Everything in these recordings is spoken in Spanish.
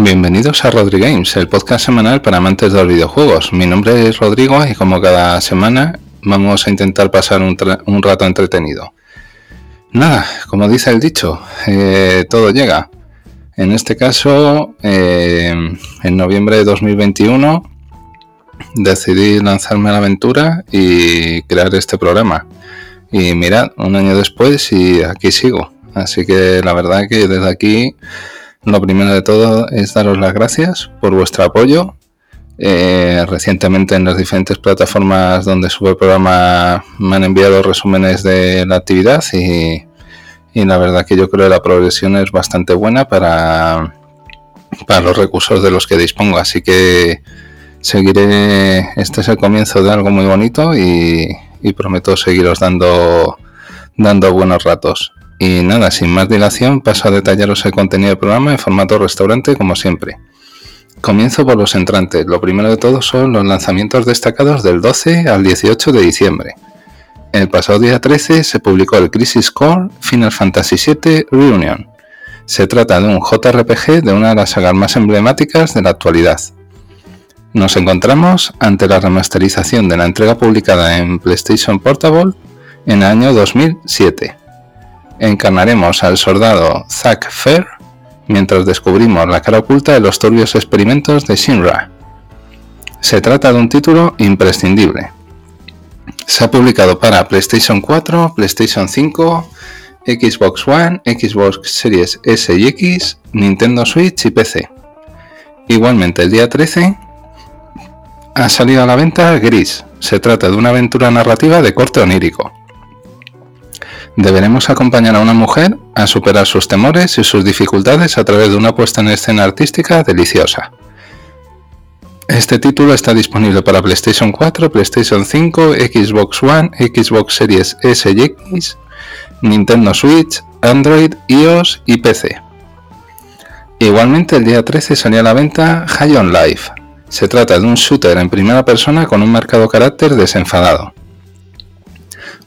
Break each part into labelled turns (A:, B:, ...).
A: Bienvenidos a Rodri Games, el podcast semanal para amantes de los videojuegos. Mi nombre es Rodrigo y como cada semana vamos a intentar pasar un, rato entretenido. Nada, como dice el dicho, eh, todo llega. En este caso, eh, en noviembre de 2021, decidí lanzarme a la aventura y crear este programa. Y mirad, un año después y aquí sigo. Así que la verdad que desde aquí lo primero de todo es daros las gracias por vuestro apoyo. Eh, recientemente en las diferentes plataformas donde sube el programa me han enviado resúmenes de la actividad y, la verdad que yo creo que la progresión es bastante buena para, para los recursos de los que dispongo. Así que seguiré, este es el comienzo de algo muy bonito y, y prometo seguiros dando, dando buenos ratos. Y nada, sin más dilación, paso a detallaros el contenido del programa en formato restaurante como siempre. Comienzo por los entrantes. Lo primero de todo son los lanzamientos destacados del 12 al 18 de diciembre. El pasado día 13 se publicó el Crisis Core Final Fantasy VII Reunion. Se trata de un JRPG de una de las sagas más emblemáticas de la actualidad. Nos encontramos ante la remasterización de la entrega publicada en PlayStation Portable en el año 2007 encarnaremos al soldado Zack Fair mientras descubrimos la cara oculta de los turbios experimentos de Shinra. Se trata de un título imprescindible. Se ha publicado para PlayStation 4, PlayStation 5, Xbox One, Xbox Series S y X, Nintendo Switch y PC. Igualmente el día 13 ha salido a la venta Gris. Se trata de una aventura narrativa de corte onírico. Deberemos acompañar a una mujer a superar sus temores y sus dificultades a través de una puesta en escena artística deliciosa. Este título está disponible para PlayStation 4, PlayStation 5, Xbox One, Xbox Series S y X, Nintendo Switch, Android, iOS y PC. Igualmente el día 13 salió a la venta High on Life. Se trata de un shooter en primera persona con un marcado carácter desenfadado.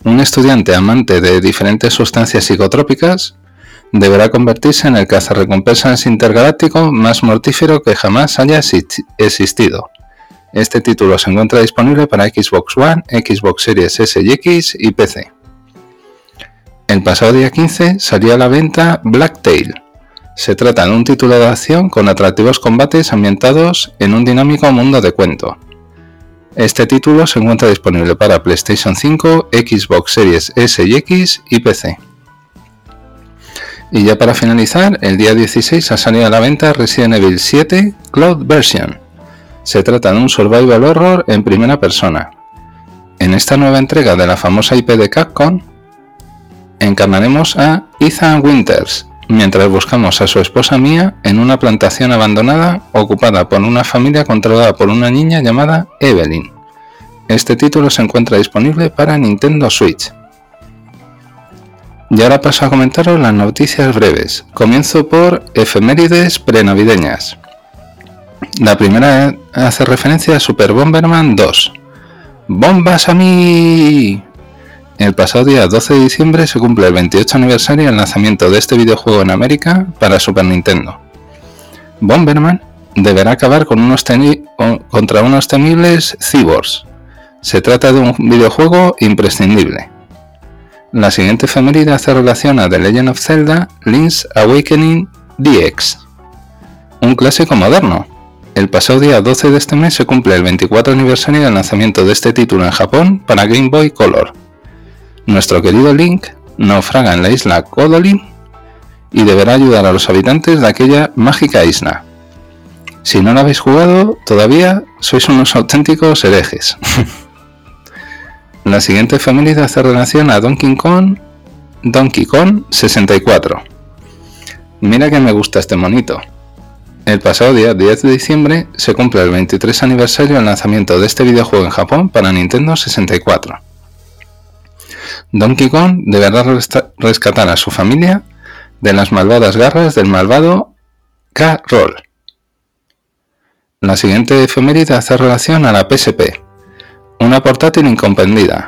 A: Un estudiante amante de diferentes sustancias psicotrópicas deberá convertirse en el cazarrecompensas intergaláctico más mortífero que jamás haya existido. Este título se encuentra disponible para Xbox One, Xbox Series S y X y PC. El pasado día 15 salió a la venta Blacktail. Se trata de un título de acción con atractivos combates ambientados en un dinámico mundo de cuento. Este título se encuentra disponible para PlayStation 5, Xbox Series S y X y PC. Y ya para finalizar, el día 16 ha salido a la venta Resident Evil 7 Cloud Version. Se trata de un survival horror en primera persona. En esta nueva entrega de la famosa IP de Capcom, encarnaremos a Ethan Winters, mientras buscamos a su esposa Mia en una plantación abandonada ocupada por una familia controlada por una niña llamada Evelyn. Este título se encuentra disponible para Nintendo Switch. Y ahora paso a comentaros las noticias breves. Comienzo por efemérides prenavideñas. La primera hace referencia a Super Bomberman 2. ¡Bombas a mí! El pasado día 12 de diciembre se cumple el 28 aniversario del lanzamiento de este videojuego en América para Super Nintendo. Bomberman deberá acabar con unos contra unos temibles cyborgs. Se trata de un videojuego imprescindible. La siguiente efeméride hace relación a The Legend of Zelda Link's Awakening DX, un clásico moderno. El pasado día 12 de este mes se cumple el 24 aniversario del lanzamiento de este título en Japón para Game Boy Color. Nuestro querido Link naufraga en la isla Kodolin y deberá ayudar a los habitantes de aquella mágica isla. Si no lo habéis jugado todavía, sois unos auténticos herejes. la siguiente familia hace relación a Donkey Kong, Donkey Kong 64. Mira que me gusta este monito. El pasado día 10 de diciembre se cumple el 23 aniversario del lanzamiento de este videojuego en Japón para Nintendo 64. Donkey Kong deberá rescatar a su familia de las malvadas garras del malvado K-Roll. La siguiente efeméride hace relación a la PSP, una portátil incomprendida.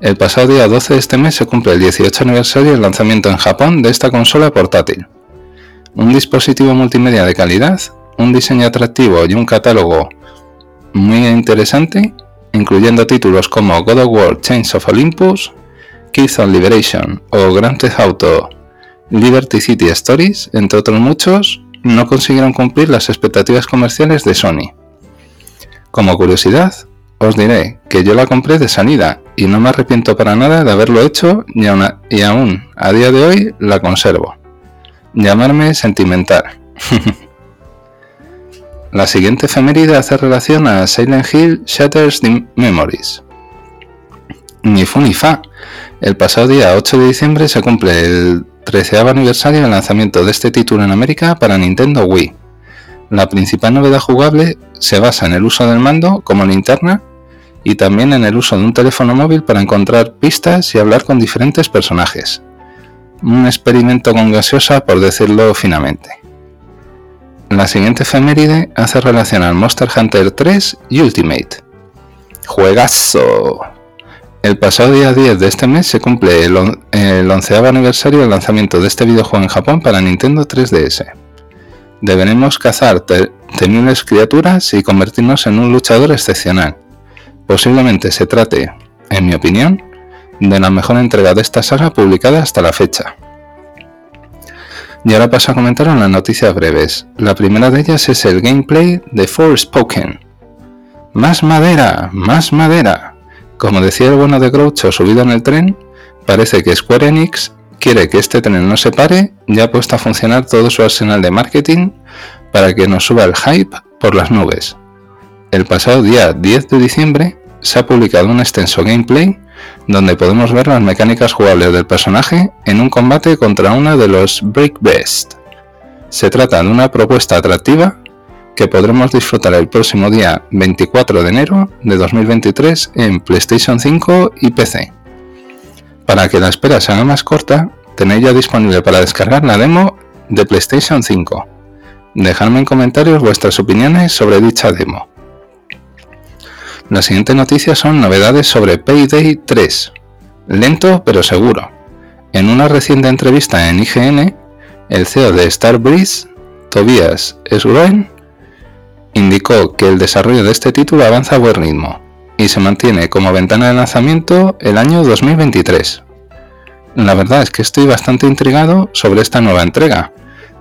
A: El pasado día 12 de este mes se cumple el 18 aniversario del lanzamiento en Japón de esta consola portátil. Un dispositivo multimedia de calidad un diseño atractivo y un catálogo muy interesante, incluyendo títulos como God of War Chains of Olympus, Kids on Liberation o Grand Theft Auto Liberty City Stories, entre otros muchos, no consiguieron cumplir las expectativas comerciales de Sony. Como curiosidad, os diré que yo la compré de salida y no me arrepiento para nada de haberlo hecho y aún, a día de hoy la conservo. Llamarme sentimental. la siguiente efeméride hace relación a Silent Hill Shatters the Memories. Ni fu ni fa. El pasado día 8 de diciembre se cumple el 13 aniversario del lanzamiento de este título en América para Nintendo Wii. La principal novedad jugable se basa en el uso del mando como linterna y también en el uso de un teléfono móvil para encontrar pistas y hablar con diferentes personajes. Un experimento con gaseosa por decirlo finamente. La siguiente efeméride hace relación al Monster Hunter 3 Ultimate. ¡Juegazo! El pasado día 10 de este mes se cumple el, onceavo aniversario del lanzamiento de este videojuego en Japón para Nintendo 3DS. Deberemos cazar temibles criaturas y convertirnos en un luchador excepcional. Posiblemente se trate, en mi opinión, de la mejor entrega de esta saga publicada hasta la fecha. Y ahora paso a comentar las noticias breves. La primera de ellas es el gameplay de Forspoken. ¡Más madera! ¡Más madera! Como decía el bueno de Groucho subido en el tren, parece que Square Enix quiere que este tren no se pare y ha puesto a funcionar todo su arsenal de marketing para que nos suba el hype por las nubes. El pasado día 10 de diciembre se ha publicado un extenso gameplay donde podemos ver las mecánicas jugables del personaje en un combate contra uno de los Break Best. Se trata de una propuesta atractiva que podremos disfrutar el próximo día 24 de enero de 2023 en PlayStation 5 y PC. Para que la espera se haga más corta, tenéis ya disponible para descargar la demo de PlayStation 5. Dejadme en comentarios vuestras opiniones sobre dicha demo. Las siguientes noticias son novedades sobre Payday 3. Lento pero seguro. En una reciente entrevista en IGN, el CEO de Starbreeze, Tobias Sgroen, indicó que el desarrollo de este título avanza a buen ritmo y se mantiene como ventana de lanzamiento el año 2023. La verdad es que estoy bastante intrigado sobre esta nueva entrega,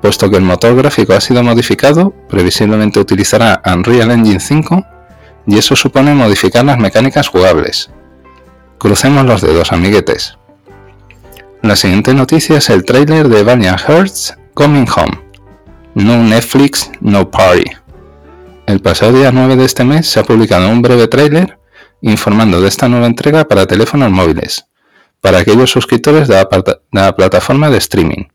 A: puesto que el motor gráfico ha sido modificado, previsiblemente utilizará Unreal Engine 5 y eso supone modificar las mecánicas jugables. Crucemos los dedos, amiguetes. La siguiente noticia es el trailer de Valiant Hearts Coming Home. No Netflix, no party. El pasado día 9 de este mes se ha publicado un breve tráiler informando de esta nueva entrega para teléfonos móviles, para aquellos suscriptores de la, plataforma de streaming.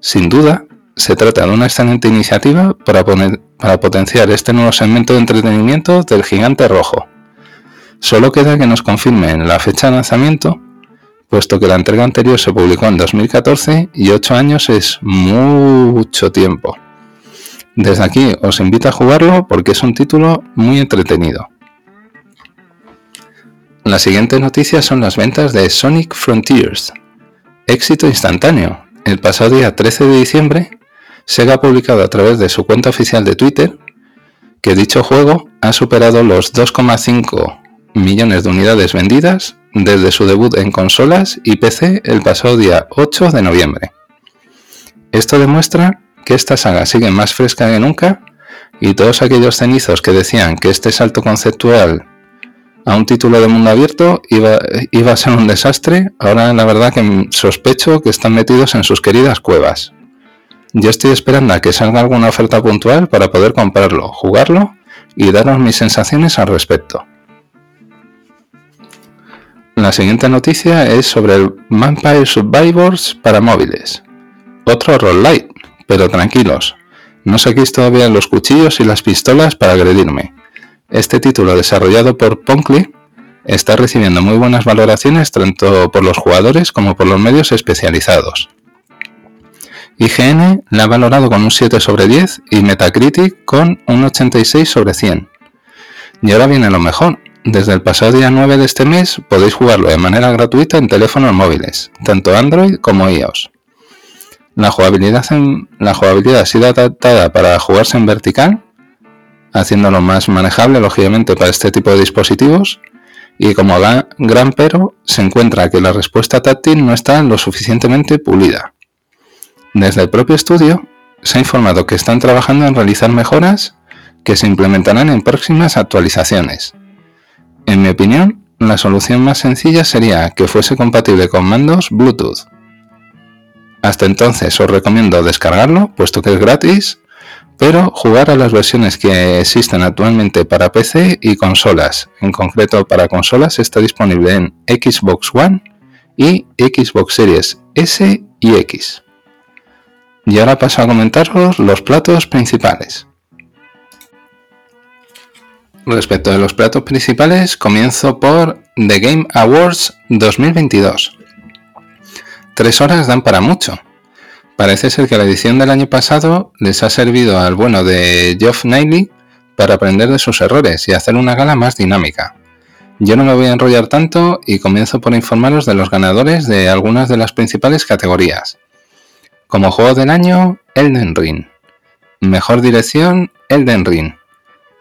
A: Sin duda, se trata de una excelente iniciativa para, para potenciar este nuevo segmento de entretenimiento del gigante rojo. Solo queda que nos confirmen la fecha de lanzamiento, puesto que la entrega anterior se publicó en 2014 y 8 años es mucho tiempo. Desde aquí os invito a jugarlo porque es un título muy entretenido. La siguiente noticia son las ventas de Sonic Frontiers. Éxito instantáneo. El pasado día 13 de diciembre, Sega ha publicado a través de su cuenta oficial de Twitter que dicho juego ha superado los 2,5 millones de unidades vendidas desde su debut en consolas y PC el pasado día 8 de noviembre. Esto demuestra que esta saga sigue más fresca que nunca y todos aquellos cenizos que decían que este salto conceptual a un título de mundo abierto iba, iba a ser un desastre, ahora la verdad que sospecho que están metidos en sus queridas cuevas. Yo estoy esperando a que salga alguna oferta puntual para poder comprarlo, jugarlo y daros mis sensaciones al respecto. La siguiente noticia es sobre el Vampire Survivors para móviles. Otro roll light, pero tranquilos, no saquéis todavía los cuchillos y las pistolas para agredirme. Este título desarrollado por Ponkly está recibiendo muy buenas valoraciones tanto por los jugadores como por los medios especializados. IGN la ha valorado con un 7 sobre 10 y Metacritic con un 86 sobre 100. Y ahora viene lo mejor. Desde el pasado día 9 de este mes podéis jugarlo de manera gratuita en teléfonos móviles, tanto Android como iOS. La jugabilidad, ha sido adaptada para jugarse en vertical, haciéndolo más manejable, lógicamente, para este tipo de dispositivos. Y como gran pero, se encuentra que la respuesta táctil no está lo suficientemente pulida. Desde el propio estudio, se ha informado que están trabajando en realizar mejoras que se implementarán en próximas actualizaciones. En mi opinión, la solución más sencilla sería que fuese compatible con mandos Bluetooth. Hasta entonces os recomiendo descargarlo, puesto que es gratis, pero jugar a las versiones que existen actualmente para PC y consolas. En concreto para consolas está disponible en Xbox One y Xbox Series S y X. Y ahora paso a comentaros los platos principales. Respecto a los platos principales, comienzo por The Game Awards 2022. Tres horas dan para mucho. Parece ser que la edición del año pasado les ha servido al bueno de Geoff Knightley para aprender de sus errores y hacer una gala más dinámica. Yo no me voy a enrollar tanto y comienzo por informaros de los ganadores de algunas de las principales categorías. Como juego del año, Elden Ring. Mejor dirección, Elden Ring.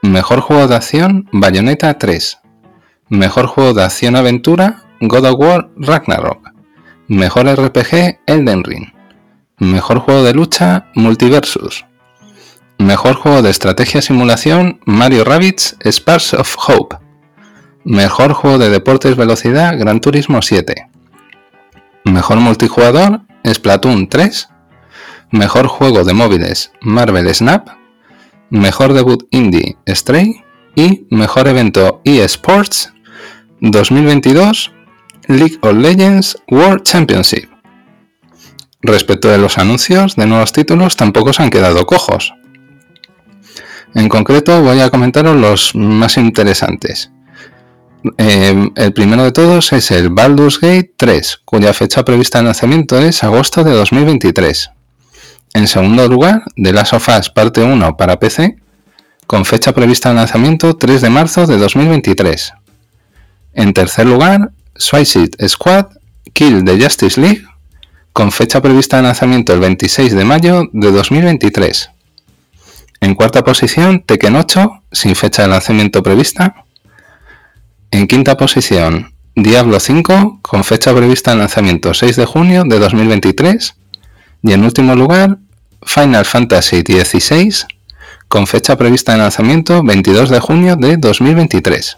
A: Mejor juego de acción, Bayonetta 3. Mejor juego de acción-aventura, God of War Ragnarok. Mejor RPG, Elden Ring. Mejor juego de lucha, Multiversus. Mejor juego de estrategia simulación, Mario Rabbids Sparks of Hope. Mejor juego de deportes velocidad, Gran Turismo 7. Mejor multijugador, Splatoon 3. Mejor juego de móviles, Marvel Snap. Mejor debut indie, Stray. Y mejor evento eSports 2022, League of Legends World Championship. Respecto de los anuncios de nuevos títulos, tampoco se han quedado cojos. En concreto, voy a comentaros los más interesantes. Eh, el primero de todos es el Baldur's Gate 3, cuya fecha prevista de lanzamiento es agosto de 2023. En segundo lugar, The Last of Us Parte 1 para PC, con fecha prevista de lanzamiento 3 de marzo de 2023. En tercer lugar, Suicide Squad Kill the Justice League, con fecha prevista de lanzamiento el 26 de mayo de 2023. En cuarta posición, Tekken 8, sin fecha de lanzamiento prevista. En quinta posición, Diablo 5, con fecha prevista de lanzamiento 6 de junio de 2023. Y en último lugar, Final Fantasy XVI, con fecha prevista de lanzamiento 22 de junio de 2023.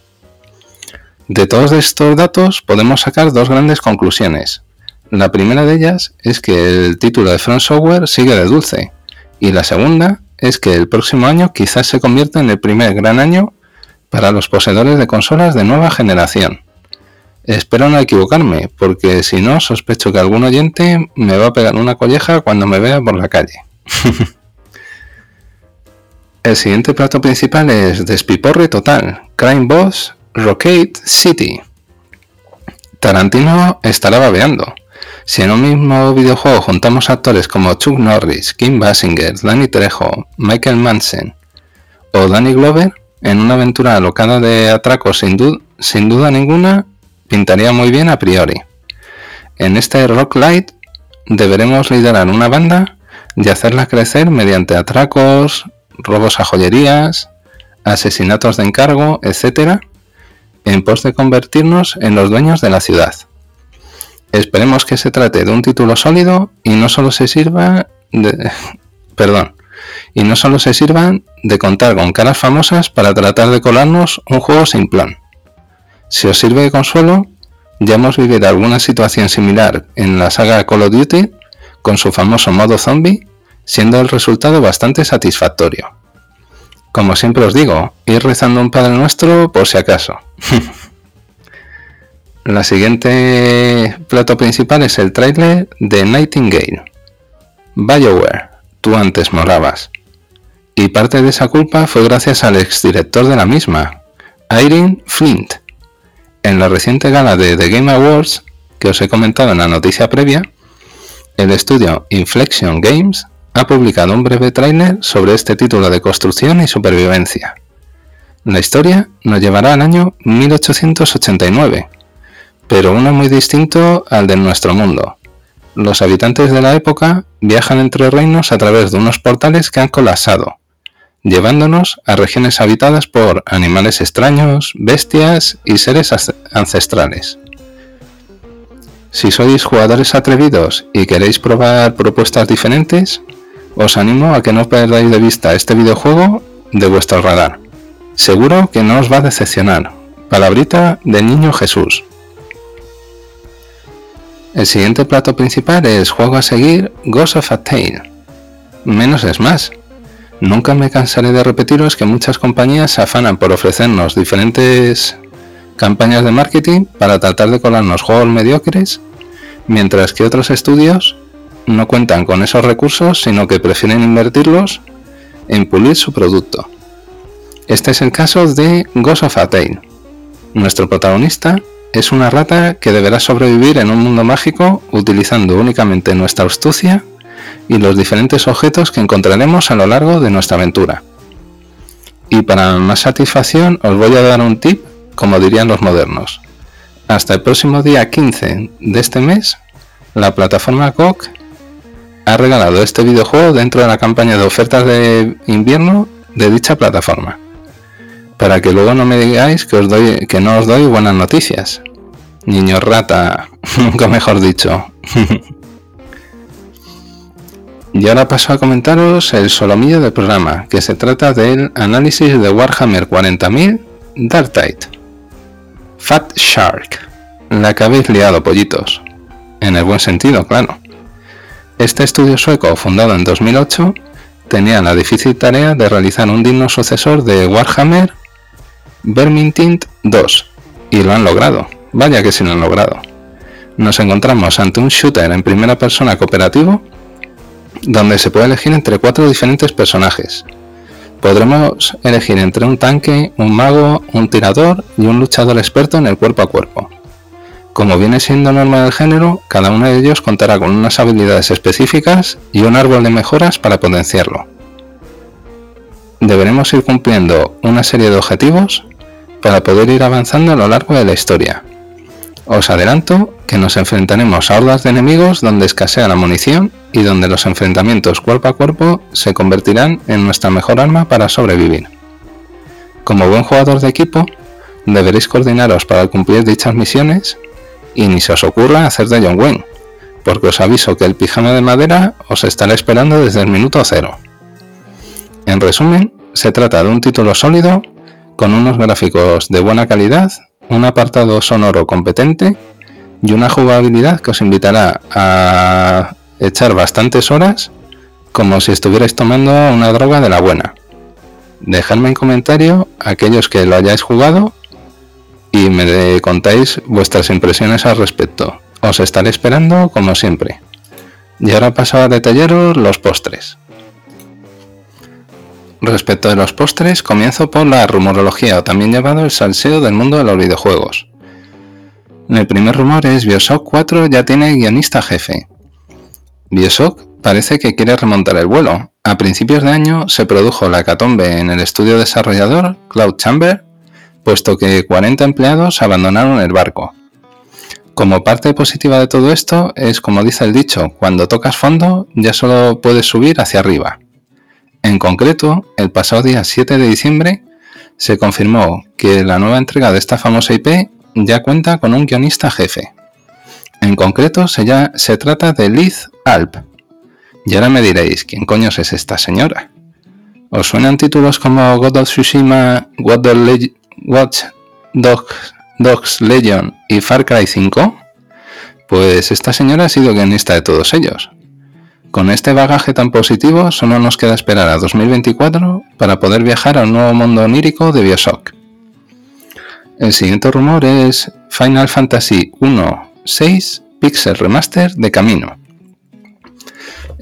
A: De todos estos datos podemos sacar dos grandes conclusiones. La primera de ellas es que el título de Front Software sigue de dulce, y la segunda es que el próximo año quizás se convierta en el primer gran año para los poseedores de consolas de nueva generación. Espero no equivocarme, porque si no, sospecho que algún oyente me va a pegar una colleja cuando me vea por la calle. El siguiente plato principal es Despiporre Total, Crime Boss, Rockade City. Tarantino estará babeando. Si en un mismo videojuego juntamos actores como Chuck Norris, Kim Basinger, Danny Trejo, Michael Manson o Danny Glover, en una aventura alocada de atracos sin, sin duda ninguna, pintaría muy bien a priori. En este Rock Light deberemos liderar una banda y hacerla crecer mediante atracos, robos a joyerías, asesinatos de encargo, etc., en pos de convertirnos en los dueños de la ciudad. Esperemos que se trate de un título sólido y no solo se sirva de, perdón, y no solo se sirvan de contar con caras famosas para tratar de colarnos un juego sin plan. Si os sirve de consuelo, ya hemos vivido alguna situación similar en la saga Call of Duty con su famoso modo zombie, siendo el resultado bastante satisfactorio. Como siempre os digo, ir rezando un Padre Nuestro por si acaso. La siguiente plato principal es el trailer de Nightingale. BioWare, tú antes morabas. Y parte de esa culpa fue gracias al exdirector de la misma, Irene Flint. En la reciente gala de The Game Awards, que os he comentado en la noticia previa, el estudio Inflection Games ha publicado un breve tráiler sobre este título de construcción y supervivencia. La historia nos llevará al año 1889, pero uno muy distinto al de nuestro mundo. los habitantes de la época viajan entre reinos a través de unos portales que han colapsado, llevándonos a regiones habitadas por animales extraños, bestias y seres ancestrales. Si sois jugadores atrevidos y queréis probar propuestas diferentes, os animo a que no perdáis de vista este videojuego de vuestro radar. Seguro que no os va a decepcionar. Palabrita del niño Jesús. El siguiente plato principal es juego a seguir Ghost of a Tale. Menos es más. Nunca me cansaré de repetiros que muchas compañías se afanan por ofrecernos diferentes campañas de marketing para tratar de colarnos juegos mediocres, mientras que otros estudios no cuentan con esos recursos, sino que prefieren invertirlos en pulir su producto. Este es el caso de Ghost of a. Nuestro protagonista es una rata que deberá sobrevivir en un mundo mágico utilizando únicamente nuestra astucia y los diferentes objetos que encontraremos a lo largo de nuestra aventura. Y para más satisfacción os voy a dar un tip, como dirían los modernos. Hasta el próximo día 15 de este mes, la plataforma GOG ha regalado este videojuego dentro de la campaña de ofertas de invierno de dicha plataforma. Para que luego no me digáis que, os doy, que no os doy buenas noticias. Niño rata, nunca mejor dicho. Y ahora paso a comentaros el solomillo del programa, que se trata del análisis de Warhammer 40.000 Dark Tide. Fat Shark. La que habéis liado, pollitos. En el buen sentido, claro. Este estudio sueco, fundado en 2008, tenía la difícil tarea de realizar un digno sucesor de Warhammer Vermintide 2, y lo han logrado. Vaya que sí lo han logrado. Nos encontramos ante un shooter en primera persona cooperativo donde se puede elegir entre cuatro diferentes personajes. Podremos elegir entre un tanque, un mago, un tirador y un luchador experto en el cuerpo a cuerpo. Como viene siendo norma del género, cada uno de ellos contará con unas habilidades específicas y un árbol de mejoras para potenciarlo. Deberemos ir cumpliendo una serie de objetivos para poder ir avanzando a lo largo de la historia. Os adelanto que nos enfrentaremos a hordas de enemigos donde escasea la munición y donde los enfrentamientos cuerpo a cuerpo se convertirán en nuestra mejor arma para sobrevivir. Como buen jugador de equipo, deberéis coordinaros para cumplir dichas misiones y ni se os ocurra hacer de John Wayne, porque os aviso que el pijama de madera os estará esperando desde el minuto cero. En resumen, se trata de un título sólido, con unos gráficos de buena calidad, un apartado sonoro competente y una jugabilidad que os invitará a echar bastantes horas como si estuvierais tomando una droga de la buena. Dejadme en comentario aquellos que lo hayáis jugado y me contáis vuestras impresiones al respecto. Os estaré esperando como siempre. Y ahora paso a detallaros los postres. Respecto de los postres, comienzo por la rumorología o también llamado el salseo del mundo de los videojuegos. El primer rumor es Bioshock 4 ya tiene guionista jefe. Bioshock parece que quiere remontar el vuelo. A principios de año se produjo la hecatombe en el estudio desarrollador Cloud Chamber, puesto que 40 empleados abandonaron el barco. Como parte positiva de todo esto es como dice el dicho, cuando tocas fondo ya solo puedes subir hacia arriba. En concreto, el pasado día 7 de diciembre se confirmó que la nueva entrega de esta famosa IP ya cuenta con un guionista jefe. En concreto, se, ya, se trata de Liz Alp. Y ahora me diréis, ¿quién coño es esta señora? ¿Os suenan títulos como God of Tsushima, Watch Dogs, Dogs Legion y Far Cry 5? Pues esta señora ha sido guionista de todos ellos. Con este bagaje tan positivo, solo nos queda esperar a 2024 para poder viajar al nuevo mundo onírico de Bioshock. El siguiente rumor es Final Fantasy 1.6 Pixel Remaster de camino.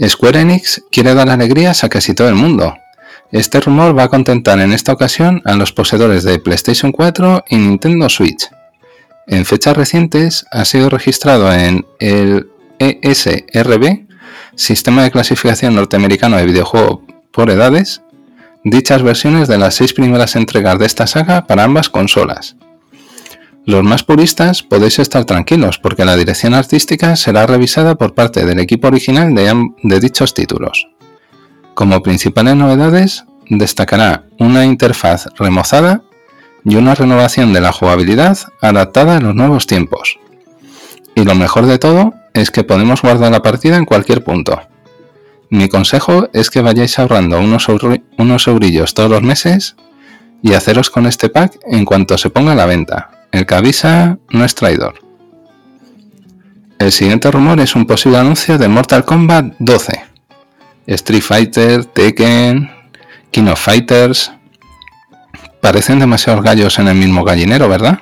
A: Square Enix quiere dar alegrías a casi todo el mundo. Este rumor va a contentar en esta ocasión a los poseedores de PlayStation 4 y Nintendo Switch. En fechas recientes ha sido registrado en el ESRB, Sistema de Clasificación Norteamericano de Videojuego por Edades, dichas versiones de las seis primeras entregas de esta saga para ambas consolas. Los más puristas podéis estar tranquilos porque la dirección artística será revisada por parte del equipo original de, dichos títulos. Como principales novedades, destacará una interfaz remozada y una renovación de la jugabilidad adaptada a los nuevos tiempos. Y lo mejor de todo es que podemos guardar la partida en cualquier punto. Mi consejo es que vayáis ahorrando unos, unos eurillos todos los meses y haceros con este pack en cuanto se ponga a la venta. El que avisa no es traidor. El siguiente rumor es un posible anuncio de Mortal Kombat 12. Street Fighter, Tekken, King of Fighters. Parecen demasiados gallos en el mismo gallinero, ¿verdad?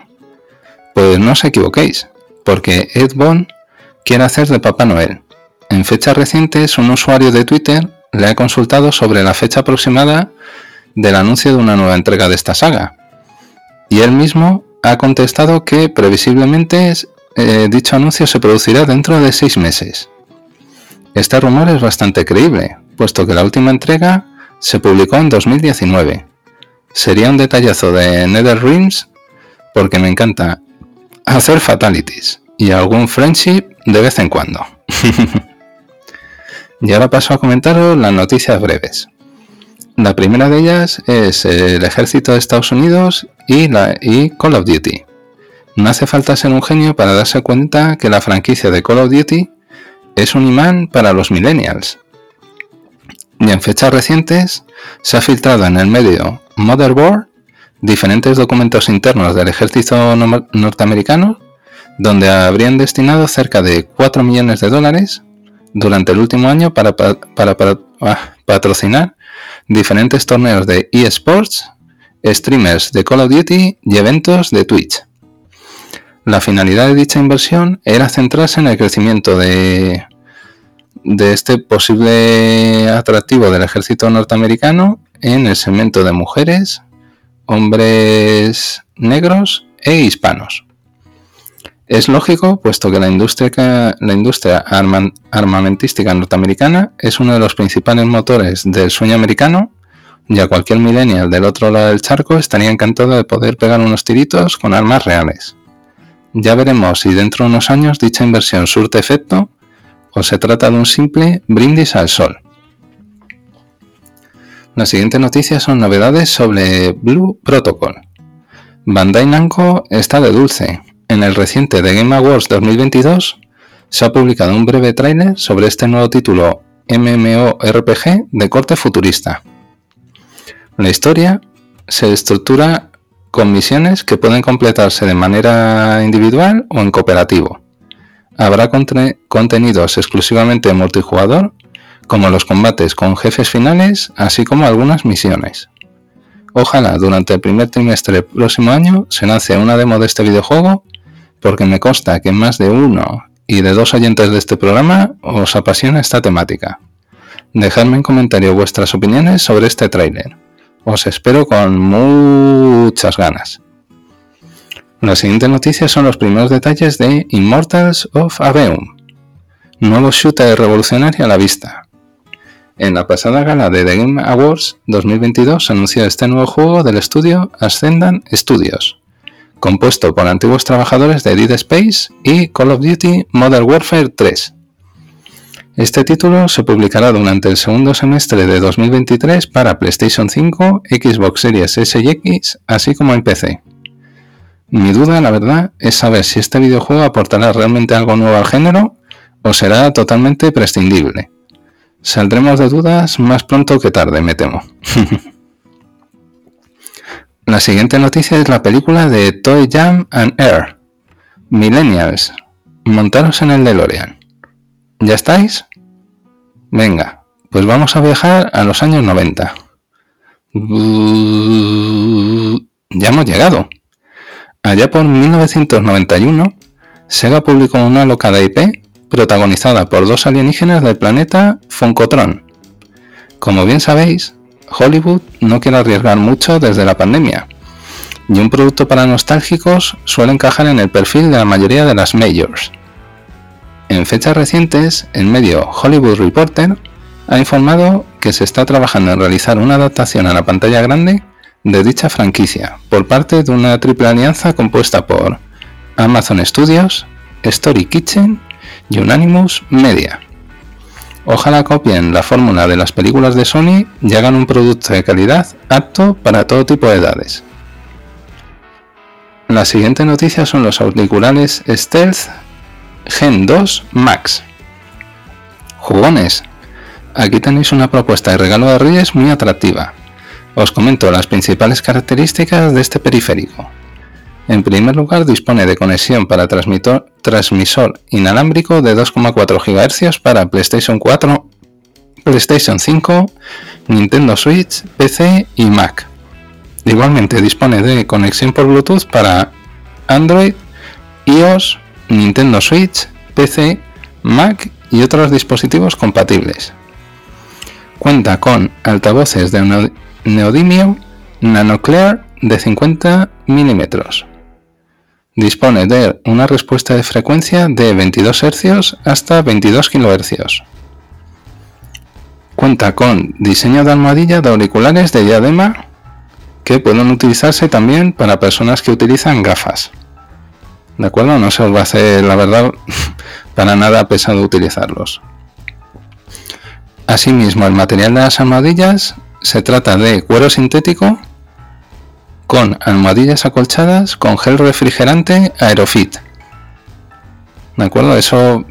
A: Pues no os equivoquéis, porque Ed Boon quiere hacer de Papá Noel. En fechas recientes, un usuario de Twitter le ha consultado sobre la fecha aproximada del anuncio de una nueva entrega de esta saga. Y él mismo ha contestado que previsiblemente eh, dicho anuncio se producirá dentro de seis meses. Este rumor es bastante creíble, puesto que la última entrega se publicó en 2019. Sería un detallazo de NetherRealms porque me encanta hacer fatalities y algún friendship de vez en cuando. y ahora paso a comentaros las noticias breves. La primera de ellas es el ejército de Estados Unidos y, la, Call of Duty. No hace falta ser un genio para darse cuenta que la franquicia de Call of Duty es un imán para los millennials. Y en fechas recientes se ha filtrado en el medio Motherboard diferentes documentos internos del ejército norteamericano donde habrían destinado cerca de 4 millones de dólares durante el último año para, ah, patrocinar diferentes torneos de eSports, streamers de Call of Duty y eventos de Twitch. La finalidad de dicha inversión era centrarse en el crecimiento de, de este posible atractivo del ejército norteamericano en el segmento de mujeres, hombres negros e hispanos. Es lógico, puesto que la industria, armamentística norteamericana es uno de los principales motores del sueño americano, y a cualquier millennial del otro lado del charco estaría encantado de poder pegar unos tiritos con armas reales. Ya veremos si dentro de unos años dicha inversión surte efecto o se trata de un simple brindis al sol. La siguiente noticia son novedades sobre Blue Protocol. Bandai Namco está de dulce, en el reciente The Game Awards 2022 se ha publicado un breve tráiler sobre este nuevo título MMORPG de corte futurista. La historia se estructura con misiones que pueden completarse de manera individual o en cooperativo. Habrá contenidos exclusivamente multijugador, como los combates con jefes finales, así como algunas misiones. Ojalá durante el primer trimestre del próximo año se lance una demo de este videojuego porque me consta que más de uno y de dos oyentes de este programa os apasiona esta temática. Dejadme en comentario vuestras opiniones sobre este tráiler. Os espero con muchas ganas. Las siguientes noticias son los primeros detalles de Immortals of Aveum, nuevo shooter revolucionario a la vista. En la pasada gala de The Game Awards 2022 se anunció este nuevo juego del estudio Ascendant Studios compuesto por antiguos trabajadores de Dead Space y Call of Duty Modern Warfare 3. Este título se publicará durante el segundo semestre de 2023 para PlayStation 5, Xbox Series S y X, así como en PC. Mi duda, la verdad, es saber si este videojuego aportará realmente algo nuevo al género o será totalmente prescindible. Saldremos de dudas más pronto que tarde, me temo. La siguiente noticia es la película de Toy Jam and Air. Millennials, montaros en el DeLorean. ¿Ya estáis? Venga, pues vamos a viajar a los años 90. Ya hemos llegado. Allá por 1991, Sega publicó una locada IP protagonizada por dos alienígenas del planeta Foncotron. Como bien sabéis, Hollywood no quiere arriesgar mucho desde la pandemia, y un producto para nostálgicos suele encajar en el perfil de la mayoría de las majors. En fechas recientes, el medio Hollywood Reporter ha informado que se está trabajando en realizar una adaptación a la pantalla grande de dicha franquicia por parte de una triple alianza compuesta por Amazon Studios, Story Kitchen y Unanimous Media. Ojalá copien la fórmula de las películas de Sony y hagan un producto de calidad apto para todo tipo de edades. La siguiente noticia son los auriculares Stealth Gen 2 Max. Jugones, aquí tenéis una propuesta de regalo de Reyes muy atractiva. Os comento las principales características de este periférico. En primer lugar, dispone de conexión para transmisor inalámbrico de 2,4 GHz para PlayStation 4, PlayStation 5, Nintendo Switch, PC y Mac. Igualmente dispone de conexión por Bluetooth para Android, iOS, Nintendo Switch, PC, Mac y otros dispositivos compatibles. Cuenta con altavoces de neodimio nanoclear de 50 milímetros Dispone de una respuesta de frecuencia de 22 Hz hasta 22 kHz. Cuenta con diseño de almohadilla de auriculares de diadema que pueden utilizarse también para personas que utilizan gafas. ¿De acuerdo? No se os va a hacer, la verdad, para nada pesado utilizarlos. Asimismo, el material de las almohadillas se trata de cuero sintético con almohadillas acolchadas con gel refrigerante Aerofit. ¿De acuerdo? Eso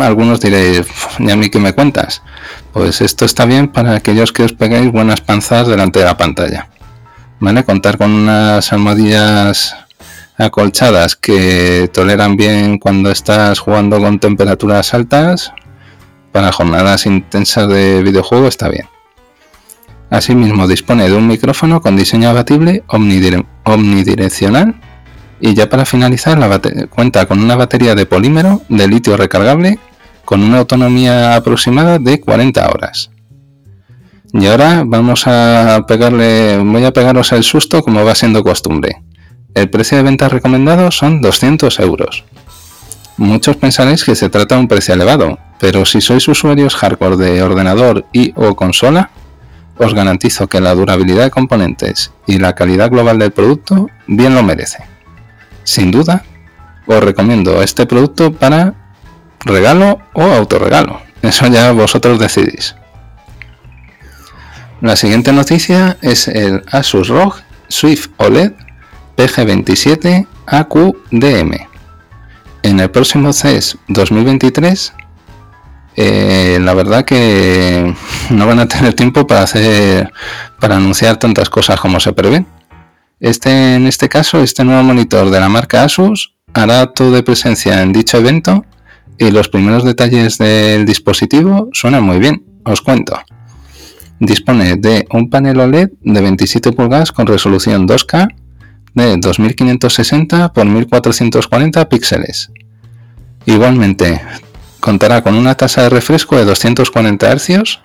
A: algunos diréis, ¿y a mí qué me cuentas? Pues esto está bien para aquellos que os pegáis buenas panzas delante de la pantalla. ¿Vale? Contar con unas almohadillas acolchadas que toleran bien cuando estás jugando con temperaturas altas para jornadas intensas de videojuego está bien. Asimismo dispone de un micrófono con diseño abatible omnidireccional y ya para finalizar cuenta con una batería de polímero de litio recargable con una autonomía aproximada de 40 horas. Y ahora vamos a pegarle, voy a pegaros el susto como va siendo costumbre. El precio de venta recomendado son 200 euros. Muchos pensaréis que se trata de un precio elevado, pero si sois usuarios hardcore de ordenador y o consola, os garantizo que la durabilidad de componentes y la calidad global del producto bien lo merece. Sin duda, os recomiendo este producto para regalo o autorregalo. Eso ya vosotros decidís. La siguiente noticia es el Asus ROG Swift OLED PG27 AQDM. En el próximo CES 2023 eh, la verdad que no van a tener tiempo para hacer para anunciar tantas cosas como se prevén. Este, en este caso, este nuevo monitor de la marca Asus hará acto de presencia en dicho evento y los primeros detalles del dispositivo suenan muy bien, os cuento. Dispone de un panel OLED de 27 pulgadas con resolución 2K de 2560 x 1440 píxeles. Igualmente, Contará con una tasa de refresco de 240 Hz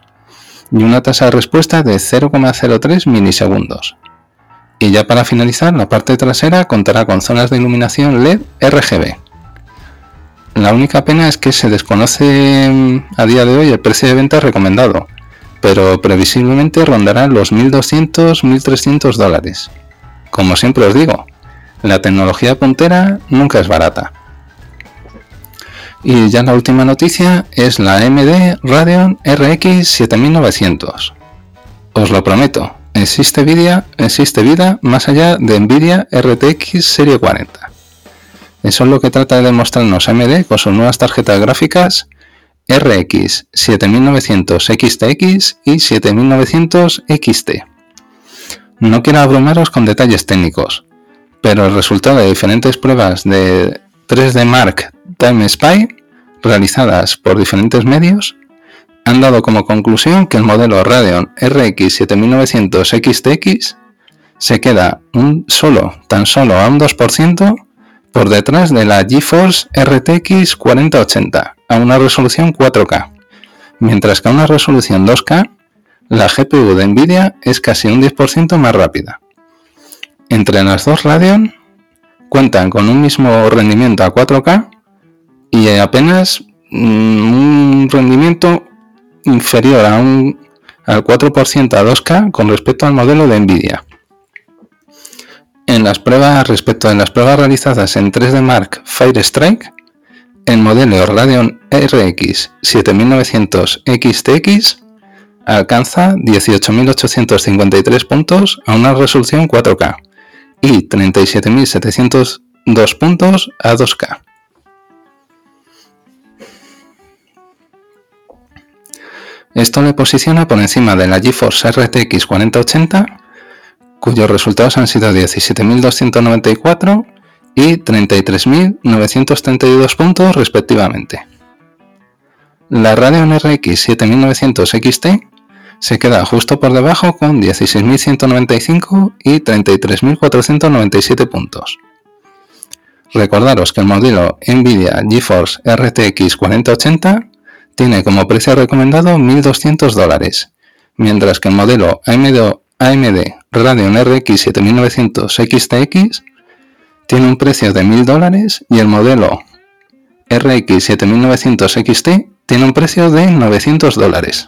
A: y una tasa de respuesta de 0,03 milisegundos. Y ya para finalizar, la parte trasera contará con zonas de iluminación LED RGB. La única pena es que se desconoce mm, a día de hoy el precio de venta recomendado, pero previsiblemente rondará los 1.200-1.300 dólares. Como siempre os digo, la tecnología puntera nunca es barata. Y ya la última noticia es la AMD Radeon RX 7900. Os lo prometo, existe vida, existe vida más allá de Nvidia RTX Serie 40. Eso es lo que trata de demostrarnos AMD con sus nuevas tarjetas gráficas RX 7900 XTX y 7900 XT. No quiero abrumaros con detalles técnicos, pero el resultado de diferentes pruebas de 3D Mark Time Spy, realizadas por diferentes medios, han dado como conclusión que el modelo Radeon RX 7900 XTX se queda un solo, tan solo a un 2% por detrás de la GeForce RTX 4080 a una resolución 4K, mientras que a una resolución 2K la GPU de Nvidia es casi un 10% más rápida. Entre las dos Radeon cuentan con un mismo rendimiento a 4K y apenas mm, un rendimiento inferior a un, al 4% a 2K con respecto al modelo de Nvidia. En las pruebas, respecto a las pruebas realizadas en 3D Mark Firestrike, el modelo Radeon RX 7900 XTX alcanza 18.853 puntos a una resolución 4K y 37.702 puntos a 2K. Esto le posiciona por encima de la GeForce RTX 4080, cuyos resultados han sido 17.294 y 33.932 puntos respectivamente. La Radeon RX 7900 XT se queda justo por debajo con 16.195 y 33.497 puntos. Recordaros que el modelo Nvidia GeForce RTX 4080 tiene como precio recomendado 1.200 dólares, mientras que el modelo AMD, AMD Radeon RX 7900 XTX tiene un precio de 1.000 dólares y el modelo RX 7900 XT tiene un precio de 900 dólares.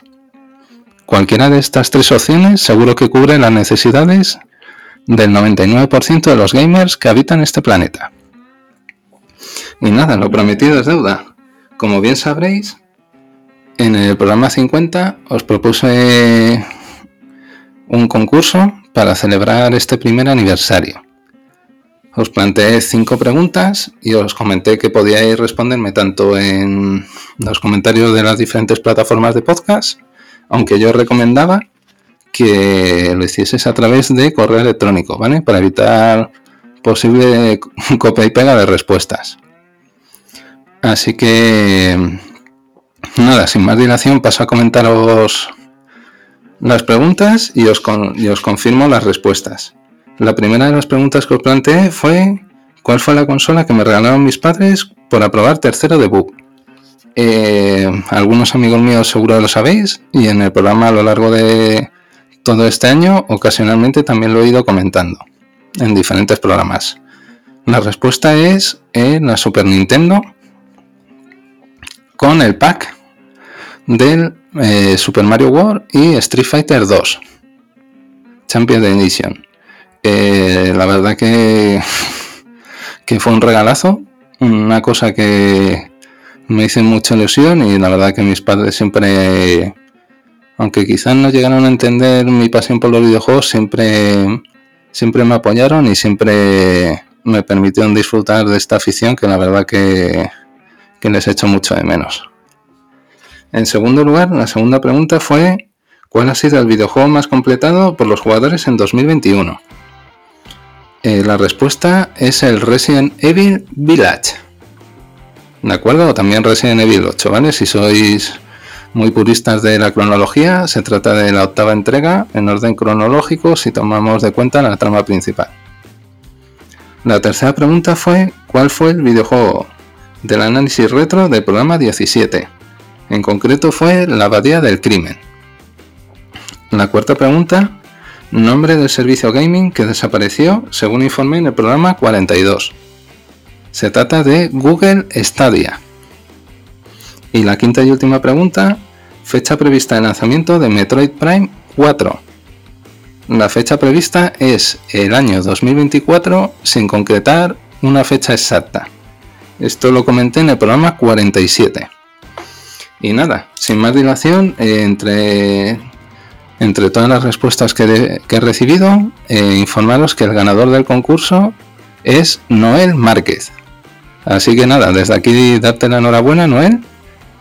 A: Cualquiera de estas tres opciones seguro que cubre las necesidades del 99% de los gamers que habitan este planeta. Y nada, lo prometido es deuda. Como bien sabréis, en el programa 50 os propuse un concurso para celebrar este primer aniversario. Os planteé cinco preguntas y os comenté que podíais responderme tanto en los comentarios de las diferentes plataformas de podcast aunque yo recomendaba que lo hicieses a través de correo electrónico, ¿vale? Para evitar posible copia y pega de respuestas. Así que, nada, sin más dilación paso a comentaros las preguntas y os, y os confirmo las respuestas. La primera de las preguntas que os planteé fue ¿cuál fue la consola que me regalaron mis padres por aprobar tercero debut? Eh, algunos amigos míos seguro lo sabéis y en el programa a lo largo de todo este año ocasionalmente también lo he ido comentando en diferentes programas. La respuesta es en la Super Nintendo con el pack del eh, Super Mario World y Street Fighter 2 Champion Edition. Eh, la verdad que, que fue un regalazo, una cosa que, me hice mucha ilusión y la verdad que mis padres siempre, aunque quizás no llegaron a entender mi pasión por los videojuegos, siempre, siempre me apoyaron y siempre me permitieron disfrutar de esta afición que la verdad que, que les echo mucho de menos. En segundo lugar, la segunda pregunta fue ¿cuál ha sido el videojuego más completado por los jugadores en 2021? Eh, la respuesta es el Resident Evil Village. ¿De acuerdo? También Resident Evil 8, ¿vale? Si sois muy puristas de la cronología, se trata de la octava entrega en orden cronológico si tomamos de cuenta la trama principal. La tercera pregunta fue ¿cuál fue el videojuego del análisis retro del programa 17? En concreto fue La Abadía del Crimen. La cuarta pregunta, nombre del servicio gaming que desapareció según informé en el programa 42. Se trata de Google Stadia. Y la quinta y última pregunta, fecha prevista de lanzamiento de Metroid Prime 4. La fecha prevista es el año 2024 sin concretar una fecha exacta. Esto lo comenté en el programa 47. Y nada, sin más dilación, entre, entre todas las respuestas que, he recibido, eh, informaros que el ganador del concurso es Noel Márquez. Así que nada, desde aquí darte la enhorabuena, Noel.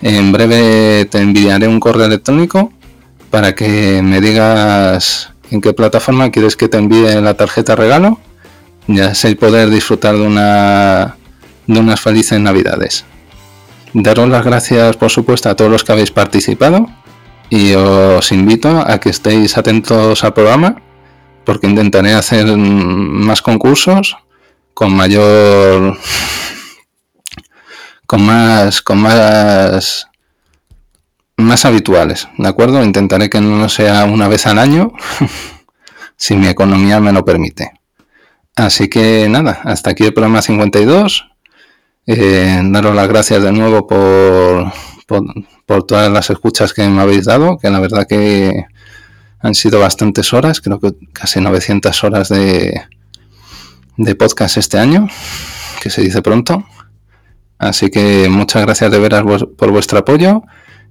A: En breve te enviaré un correo electrónico para que me digas en qué plataforma quieres que te envíe la tarjeta regalo. Ya sé poder disfrutar de unas felices navidades. Daros las gracias, por supuesto, a todos los que habéis participado y os invito a que estéis atentos al programa porque intentaré hacer más concursos con mayor con más, con más, más habituales, ¿de acuerdo? Intentaré que no sea una vez al año, si mi economía me lo permite. Así que nada, hasta aquí el programa 52. Eh, daros las gracias de nuevo por, por, todas las escuchas que me habéis dado, que la verdad que han sido bastantes horas, creo que casi 900 horas de, de podcast este año, que se dice pronto. Así que muchas gracias de veras por vuestro apoyo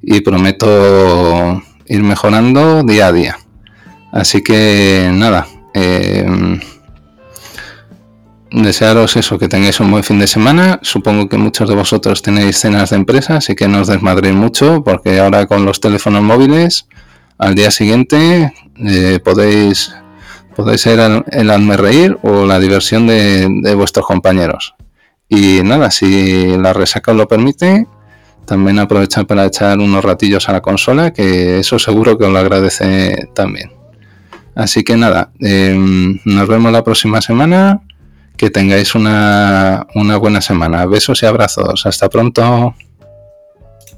A: y prometo ir mejorando día a día. Así que nada, eh, desearos eso, que tengáis un buen fin de semana. Supongo que muchos de vosotros tenéis cenas de empresa, así que no os desmadréis mucho, porque ahora con los teléfonos móviles, al día siguiente eh, podéis, podéis ser el, el reír o la diversión de vuestros compañeros. Y nada, si la resaca os lo permite, también aprovechar para echar unos ratillos a la consola, que eso seguro que os lo agradece también. Así que nada, em, nos vemos la próxima semana. Que tengáis una, una buena semana. Besos y abrazos. Hasta pronto.